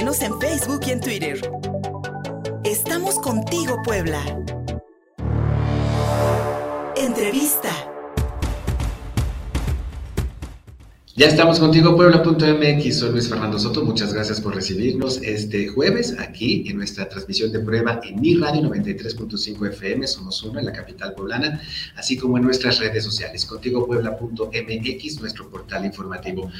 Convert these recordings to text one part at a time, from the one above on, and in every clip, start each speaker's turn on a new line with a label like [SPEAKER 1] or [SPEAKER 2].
[SPEAKER 1] En Facebook y en Twitter. Estamos contigo, Puebla. Entrevista.
[SPEAKER 2] Ya estamos contigo, Puebla.mx. Soy Luis Fernando Soto. Muchas gracias por recibirnos este jueves aquí en nuestra transmisión de prueba en mi radio 93.5 FM. Somos uno en la capital poblana, así como en nuestras redes sociales. Contigo, Puebla.mx, nuestro portal informativo.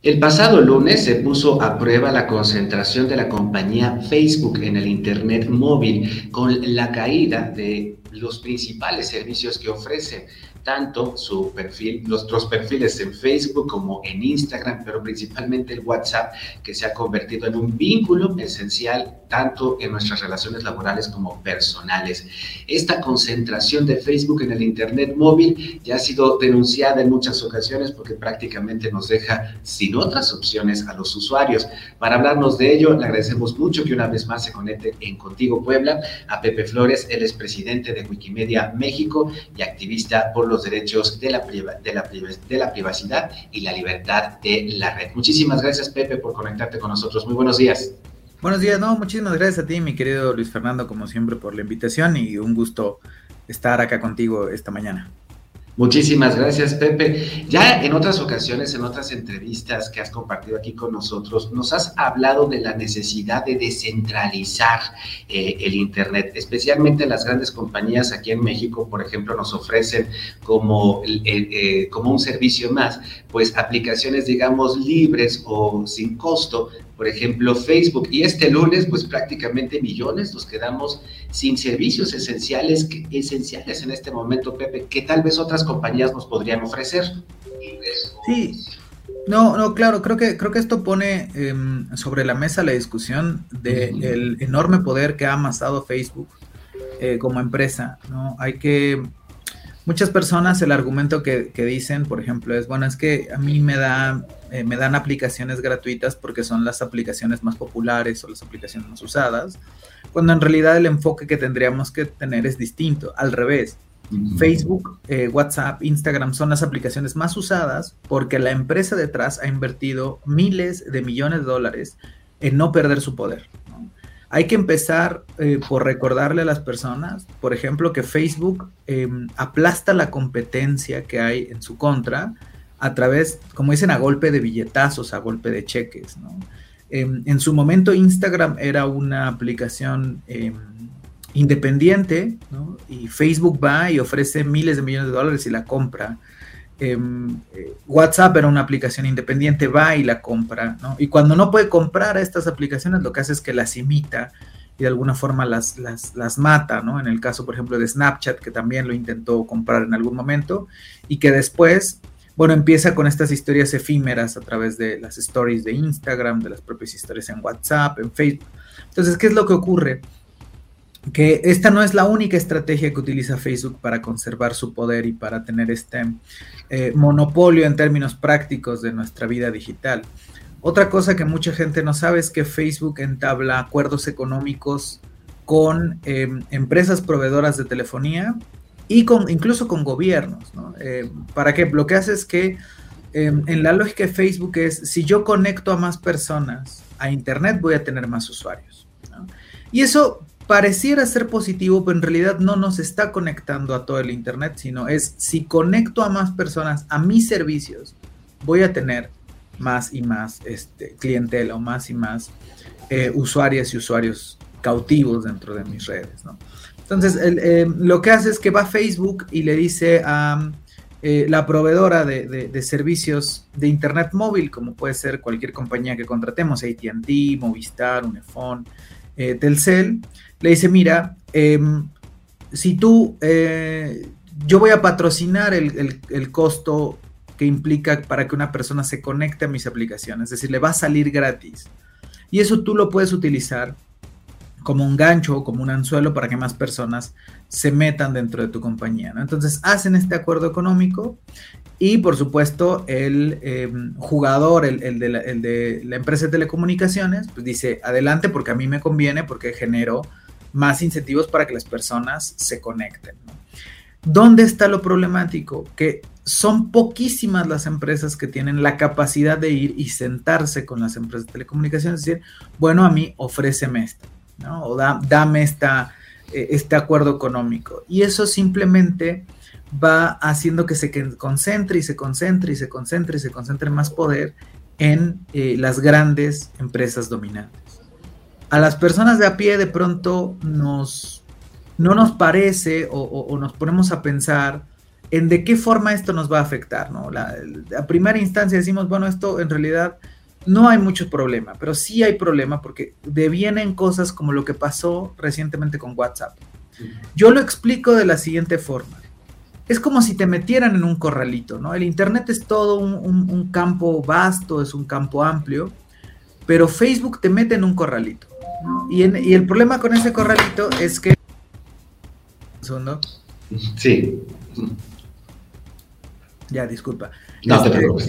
[SPEAKER 2] El pasado lunes se puso a prueba la concentración de la compañía Facebook en el Internet móvil con la caída de los principales servicios que ofrece tanto su perfil, nuestros perfiles en Facebook como en Instagram, pero principalmente el WhatsApp, que se ha convertido en un vínculo esencial tanto en nuestras relaciones laborales como personales. Esta concentración de Facebook en el Internet móvil ya ha sido denunciada en muchas ocasiones porque prácticamente nos deja sin otras opciones a los usuarios. Para hablarnos de ello, le agradecemos mucho que una vez más se conecte en Contigo Puebla a Pepe Flores, él es presidente de Wikimedia México y activista por los derechos de la, de la, de la privacidad y la libertad de la red. Muchísimas gracias, Pepe, por conectarte con nosotros. Muy buenos días.
[SPEAKER 3] Buenos días, no, muchísimas gracias a ti, mi querido Luis Fernando, como siempre, por la invitación y un gusto estar acá contigo esta mañana.
[SPEAKER 2] Muchísimas gracias, Pepe. Ya en otras ocasiones, en otras entrevistas que has compartido aquí con nosotros, nos has hablado de la necesidad de descentralizar eh, el Internet, especialmente las grandes compañías aquí en México, por ejemplo, nos ofrecen como, eh, como un servicio más, pues aplicaciones, digamos, libres o sin costo por ejemplo, Facebook. Y este lunes, pues prácticamente millones nos quedamos sin servicios esenciales, esenciales en este momento, Pepe, que tal vez otras compañías nos podrían ofrecer.
[SPEAKER 3] Sí, no, no, claro, creo que, creo que esto pone em, sobre la mesa la discusión del enorme poder que ha amasado Facebook eh, como empresa, ¿no? Hay que muchas personas el argumento que, dicen, por ejemplo, es, bueno, es que a mí me, da, eh, me dan aplicaciones gratuitas porque son las aplicaciones más populares o las aplicaciones más usadas, cuando en realidad el enfoque que tendríamos que tener es distinto, al revés. Facebook, eh, WhatsApp, Instagram son las aplicaciones más usadas porque la empresa detrás ha invertido miles de millones de dólares en no perder su poder. Hay que empezar eh, por recordarle a las personas, por ejemplo, que Facebook em, aplasta la competencia que hay en su contra a través, como dicen, a golpe de billetazos, a golpe de cheques. Em, en su momento Instagram era una aplicación em, independiente y Facebook va y ofrece miles de millones de dólares y la compra. Em, eh, WhatsApp era una aplicación independiente, va y la compra, ¿no? Y cuando no puede comprar a estas aplicaciones, lo que hace es que las imita y de alguna forma las, las, mata, ¿no? En el caso, por ejemplo, de Snapchat, que también lo intentó comprar en algún momento y que después, bueno, empieza con estas historias efímeras a través de las stories de Instagram, de las propias historias en WhatsApp, en Facebook. Entonces, ¿qué es lo que ocurre? Que esta no es la única estrategia que utiliza Facebook para conservar su poder y para tener este eh, monopolio en términos prácticos de nuestra vida digital. Otra cosa que mucha gente no sabe es que Facebook entabla acuerdos económicos con em, empresas proveedoras de telefonía y con, incluso con gobiernos. Eh, ¿Para qué? Lo que hace es que em, en la lógica de Facebook es, si yo conecto a más personas a Internet, voy a tener más usuarios. Y eso pareciera ser positivo, pero en realidad no nos está conectando a todo el Internet, sino es si conecto a más personas a mis servicios, voy a tener más y más este, clientela o más y más eh, usuarias y usuarios cautivos dentro de mis redes. Entonces, eh, lo que hace es que va a Facebook y le dice a eh, la proveedora de, de, servicios de Internet móvil, como puede ser cualquier compañía que contratemos, ATT, Movistar, Unifón, Telcel, le dice, mira, em, si tú, eh, yo voy a patrocinar el, costo que implica para que una persona se conecte a mis aplicaciones, es decir, le va a salir gratis. Y eso tú lo puedes utilizar como un gancho como un anzuelo para que más personas se metan dentro de tu compañía. Entonces hacen este acuerdo económico y por supuesto el em, jugador, el, de la, empresa de telecomunicaciones, pues dice, adelante porque a mí me conviene porque genero más incentivos para que las personas se conecten. ¿Dónde está lo problemático? Que son poquísimas las empresas que tienen la capacidad de ir y sentarse con las empresas de telecomunicaciones y decir, bueno, a mí ofréceme esto, ¿no? O dame esta, eh, este acuerdo económico. Y eso simplemente va haciendo que se concentre y se concentre y se concentre y se concentre más poder en eh, las grandes empresas dominantes. A las personas de a pie de pronto nos, no nos parece o nos ponemos a pensar, en de qué forma esto nos va a afectar, ¿no? La, a primera instancia decimos, bueno, esto en realidad no hay mucho problema, pero sí hay problema porque devienen cosas como lo que pasó recientemente con WhatsApp. Yo lo explico de la siguiente forma. Es como si te metieran en un corralito, ¿no? El Internet es todo un, campo vasto, es un campo amplio, pero Facebook te mete en un corralito. Y, y el problema con ese corralito es que...
[SPEAKER 2] ¿Segundo? Sí.
[SPEAKER 3] Ya, disculpa.
[SPEAKER 2] No te este, preocupes.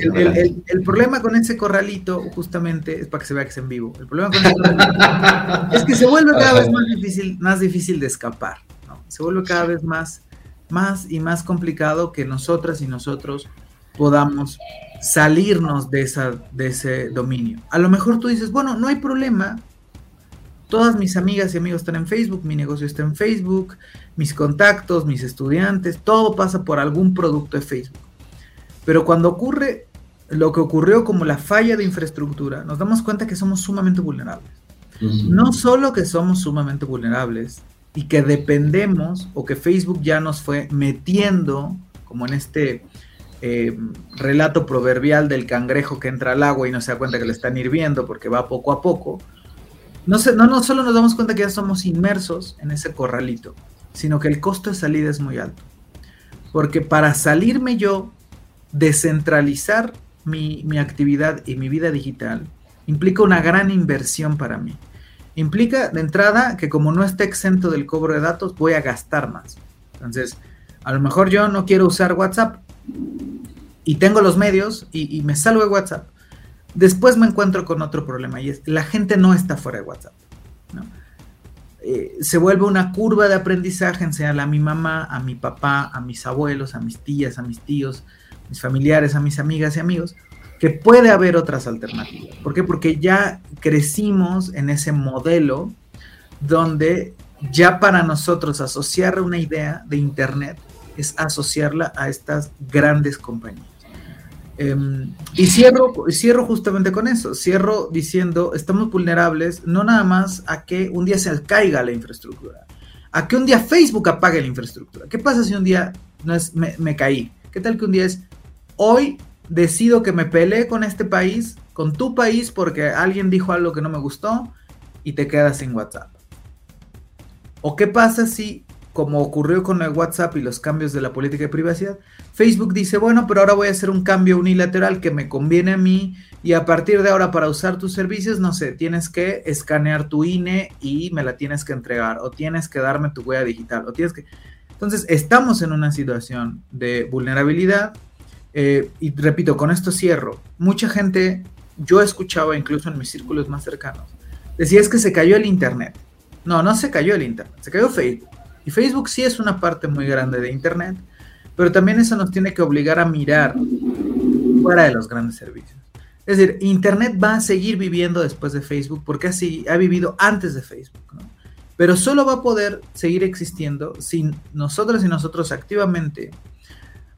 [SPEAKER 3] El, problema con ese corralito, justamente, es para que se vea que es en vivo. El problema con ese corralito es que se vuelve cada vez más difícil, más difícil de escapar. ¿no? Se vuelve cada vez más, más y más complicado que nosotras y nosotros podamos salirnos de, esa, de ese dominio. A lo mejor tú dices, bueno, no hay problema. Todas mis amigas y amigos están en Facebook, mi negocio está en Facebook, mis contactos, mis estudiantes, todo pasa por algún producto de Facebook pero cuando ocurre lo que ocurrió como la falla de infraestructura, nos damos cuenta que somos sumamente vulnerables. No solo que somos sumamente vulnerables y que dependemos o que Facebook ya nos fue metiendo, como en este eh, relato proverbial del cangrejo que entra al agua y no se da cuenta que le están hirviendo porque va poco a poco, no, no, no solo nos damos cuenta que ya somos inmersos en ese corralito, sino que el costo de salida es muy alto. Porque para salirme yo descentralizar mi, actividad y mi vida digital implica una gran inversión para mí. Implica de entrada que como no está exento del cobro de datos, voy a gastar más. Entonces, a lo mejor yo no quiero usar WhatsApp y tengo los medios y, me salgo de WhatsApp. Después me encuentro con otro problema y es la gente no está fuera de WhatsApp. Eh, se vuelve una curva de aprendizaje, enseñarle a mi mamá, a mi papá, a mis abuelos, a mis tías, a mis tíos, mis familiares, a mis amigas y amigos, que puede haber otras alternativas. ¿Por qué? Porque ya crecimos en ese modelo donde ya para nosotros asociar una idea de Internet es asociarla a estas grandes compañías. Em, y cierro, cierro justamente con eso, cierro diciendo, estamos vulnerables no nada más a que un día se caiga la infraestructura, a que un día Facebook apague la infraestructura. ¿Qué pasa si un día no es, me, me caí? ¿Qué tal que un día es, hoy decido que me peleé con este país, con tu país, porque alguien dijo algo que no me gustó y te quedas sin WhatsApp. ¿O qué pasa si, como ocurrió con el WhatsApp y los cambios de la política de privacidad, Facebook dice, bueno, pero ahora voy a hacer un cambio unilateral que me conviene a mí y a partir de ahora para usar tus servicios, no sé, tienes que escanear tu INE y me la tienes que entregar o tienes que darme tu huella digital o tienes que... Entonces, estamos en una situación de vulnerabilidad eh, y repito, con esto cierro. Mucha gente, yo he escuchado incluso en mis círculos más cercanos, decía es que se cayó el Internet. No, no se cayó el Internet, se cayó Facebook. Y Facebook sí es una parte muy grande de Internet, pero también eso nos tiene que obligar a mirar fuera de los grandes servicios. Es decir, Internet va a seguir viviendo después de Facebook porque así ha vivido antes de Facebook, Pero solo va a poder seguir existiendo si nosotros y nosotros activamente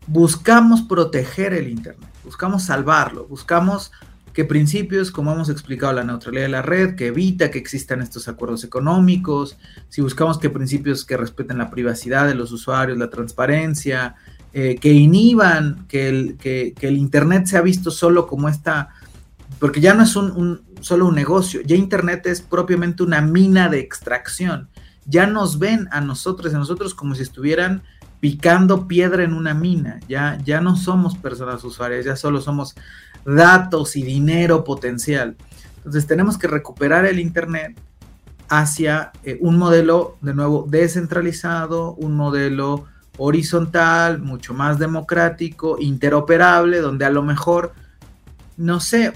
[SPEAKER 3] buscamos proteger el Internet, buscamos salvarlo, buscamos que principios, como hemos explicado, la neutralidad de la red, que evita que existan estos acuerdos económicos, si buscamos que principios que respeten la privacidad de los usuarios, la transparencia, eh, que inhiban que el, que, el, Internet sea visto solo como esta, porque ya no es un, solo un negocio, ya Internet es propiamente una mina de extracción, ya nos ven a nosotros, a nosotros como si estuvieran picando piedra en una mina. Ya, ya no somos personas usuarias, ya solo somos datos y dinero potencial. Entonces tenemos que recuperar el Internet hacia eh, un modelo, de nuevo, descentralizado, un modelo horizontal, mucho más democrático, interoperable, donde a lo mejor, no sé,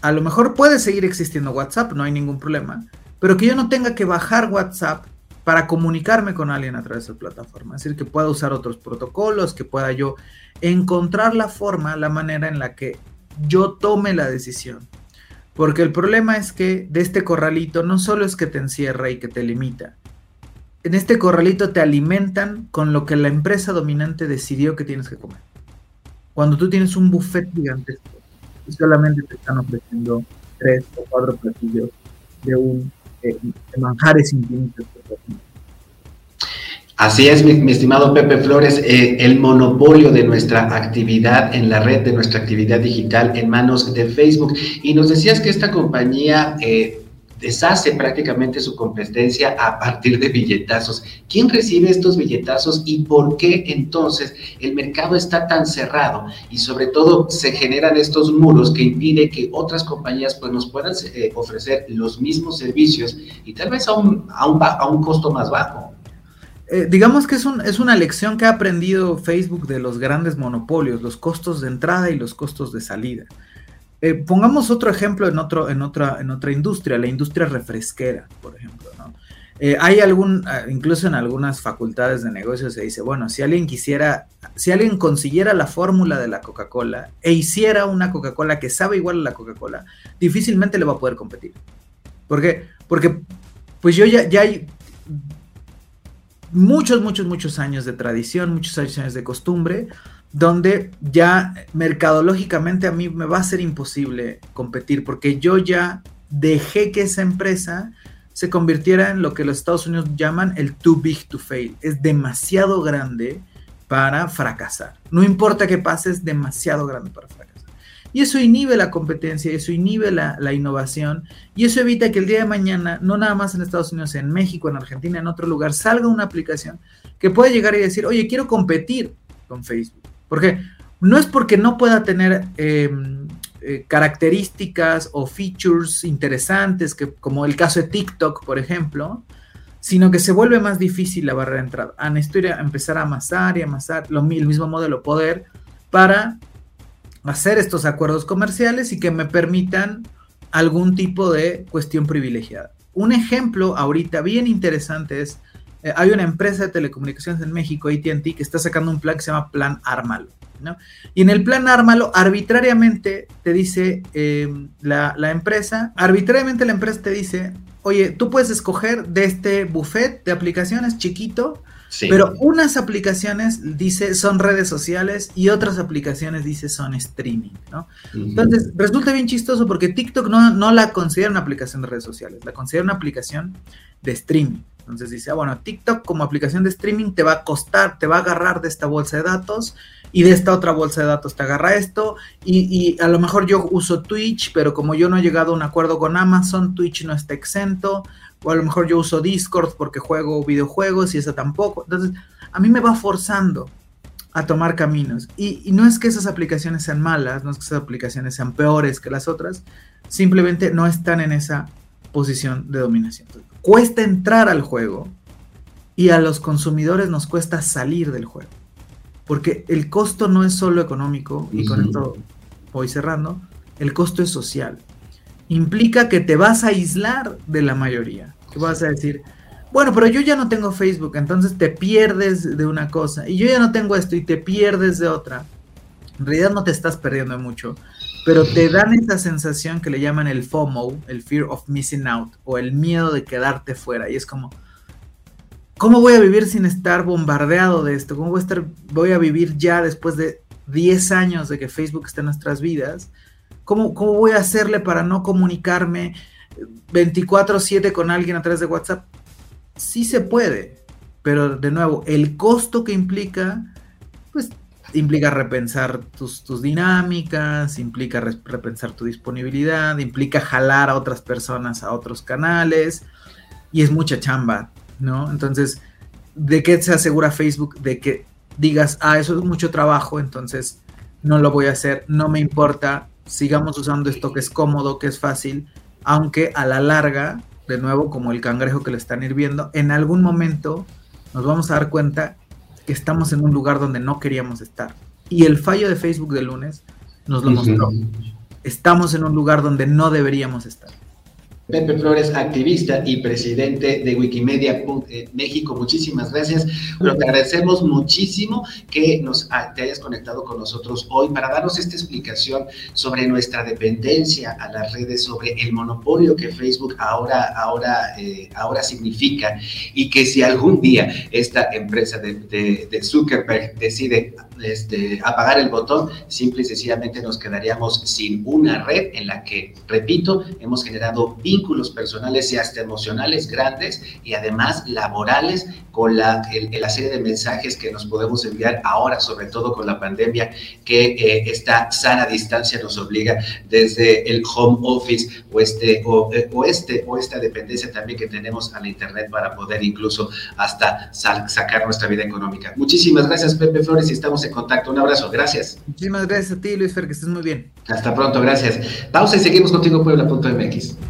[SPEAKER 3] a lo mejor puede seguir existiendo WhatsApp, no hay ningún problema, pero que yo no tenga que bajar WhatsApp para comunicarme con alguien a través de plataforma. Es decir, que pueda usar otros protocolos, que pueda yo encontrar la forma, la manera en la que yo tome la decisión. Porque el problema es que de este corralito no solo es que te encierra y que te limita. En este corralito te alimentan con lo que la empresa dominante decidió que tienes que comer. Cuando tú tienes un buffet gigantesco y solamente te están ofreciendo tres o cuatro platillos de un eh, manjares infinitos.
[SPEAKER 2] Así es, mi, estimado Pepe Flores, eh, el monopolio de nuestra actividad en la red, de nuestra actividad digital en manos de Facebook. Y nos decías que esta compañía eh, deshace prácticamente su competencia a partir de billetazos. ¿Quién recibe estos billetazos y por qué entonces el mercado está tan cerrado? Y sobre todo se generan estos muros que impiden que otras compañías pues, nos puedan eh, ofrecer los mismos servicios y tal vez a un, a un, costo más bajo.
[SPEAKER 3] Eh, digamos que es, un, es una lección que ha aprendido Facebook de los grandes monopolios, los costos de entrada y los costos de salida. Eh, pongamos otro ejemplo en, otro, en, otra, en otra industria, la industria refresquera, por ejemplo. Eh, hay algún, ah, incluso en algunas facultades de negocios se dice, bueno, si alguien quisiera, si alguien consiguiera la fórmula de la Coca-Cola e hiciera una Coca-Cola que sabe igual a la Coca-Cola, difícilmente le va a poder competir. ¿Por qué? Porque pues yo ya, ya hay muchos, muchos, muchos años de tradición, muchos años de costumbre, donde ya mercadológicamente a mí me va a ser imposible competir porque yo ya dejé que esa empresa se convirtiera en lo que los Estados Unidos llaman el too big to fail. Es demasiado grande para fracasar. No importa qué pase, es demasiado grande para fracasar. Y eso inhibe la competencia, eso inhibe la, la, innovación y eso evita que el día de mañana, no nada más en Estados Unidos, en México, en Argentina, en otro lugar, salga una aplicación que pueda llegar y decir, oye, quiero competir con Facebook. Porque no es porque no pueda tener em, eh, características o features interesantes, que, como el caso de TikTok, por ejemplo, sino que se vuelve más difícil la barrera de entrada. A empezar a amasar y amasar lo, el mismo modelo poder para hacer estos acuerdos comerciales y que me permitan algún tipo de cuestión privilegiada. Un ejemplo ahorita bien interesante es eh, hay una empresa de telecomunicaciones en México, ATT, que está sacando un plan que se llama Plan Ármalo. ¿no? Y en el plan Ármalo, arbitrariamente te dice em, la, empresa, arbitrariamente la empresa te dice, oye, tú puedes escoger de este buffet de aplicaciones chiquito, pero unas aplicaciones dice son redes sociales y otras aplicaciones dice son streaming, ¿no? Entonces, resulta bien chistoso porque TikTok no, no la considera una aplicación de redes sociales, la considera una aplicación de streaming. Entonces dice, ah, bueno, TikTok como aplicación de streaming te va a costar, te va a agarrar de esta bolsa de datos y de esta otra bolsa de datos te agarra esto y, a lo mejor yo uso Twitch, pero como yo no he llegado a un acuerdo con Amazon, Twitch no está exento, o a lo mejor yo uso Discord porque juego videojuegos y eso tampoco. Entonces, a mí me va forzando a tomar caminos. Y, y, no es que esas aplicaciones sean malas, no es que esas aplicaciones sean peores que las otras, simplemente no están en esa posición de dominación cuesta entrar al juego y a los consumidores nos cuesta salir del juego. Porque el costo no es solo económico, y con esto voy cerrando, el costo es social. Implica que te vas a aislar de la mayoría. Que vas a decir, bueno, pero yo ya no tengo Facebook, entonces te pierdes de una cosa. Y yo ya no tengo esto y te pierdes de otra. En realidad no te estás perdiendo mucho pero te dan esa sensación que le llaman el FOMO, el Fear of Missing Out, o el miedo de quedarte fuera. Y es como, ¿cómo voy a vivir sin estar bombardeado de esto? ¿Cómo voy a, estar, voy a vivir ya después de 10 años de que Facebook está en nuestras vidas? ¿Cómo, cómo voy a hacerle para no comunicarme 24/7 con alguien a través de WhatsApp? Sí se puede, pero de nuevo, el costo que implica, pues implica repensar tus, dinámicas, implica repensar tu disponibilidad, implica jalar a otras personas a otros canales y es mucha chamba, ¿no? Entonces, ¿de qué se asegura Facebook? De que digas, ah, eso es mucho trabajo, entonces no lo voy a hacer, no me importa, sigamos usando esto que es cómodo, que es fácil, aunque a la larga, de nuevo, como el cangrejo que le están hirviendo, en algún momento nos vamos a dar cuenta estamos en un lugar donde no queríamos estar. Y el fallo de Facebook de lunes nos lo mostró. Estamos en un lugar donde no deberíamos estar.
[SPEAKER 2] Pepe Flores, activista y presidente de Wikimedia eh, México. Muchísimas gracias. Pero te agradecemos muchísimo que nos te hayas conectado con nosotros hoy para darnos esta explicación sobre nuestra dependencia a las redes, sobre el monopolio que Facebook ahora, ahora, eh, ahora significa y que si algún día esta empresa de, de Zuckerberg decide este, apagar el botón, simple y sencillamente nos quedaríamos sin una red en la que, repito, hemos generado vínculos personales y hasta emocionales grandes y además laborales con la, la serie de mensajes que nos podemos enviar ahora, sobre todo con la pandemia, que eh, esta sana distancia nos obliga desde el home office o, este, o, eh, o, este, o esta dependencia también que tenemos a la Internet para poder incluso hasta sacar nuestra vida económica. Muchísimas gracias, Pepe Flores, y estamos en contacto. Un abrazo, gracias.
[SPEAKER 3] Muchísimas gracias a ti, Luis Fer, que estés muy bien.
[SPEAKER 2] Hasta pronto, gracias. Pausa y seguimos contigo, Puebla.mx.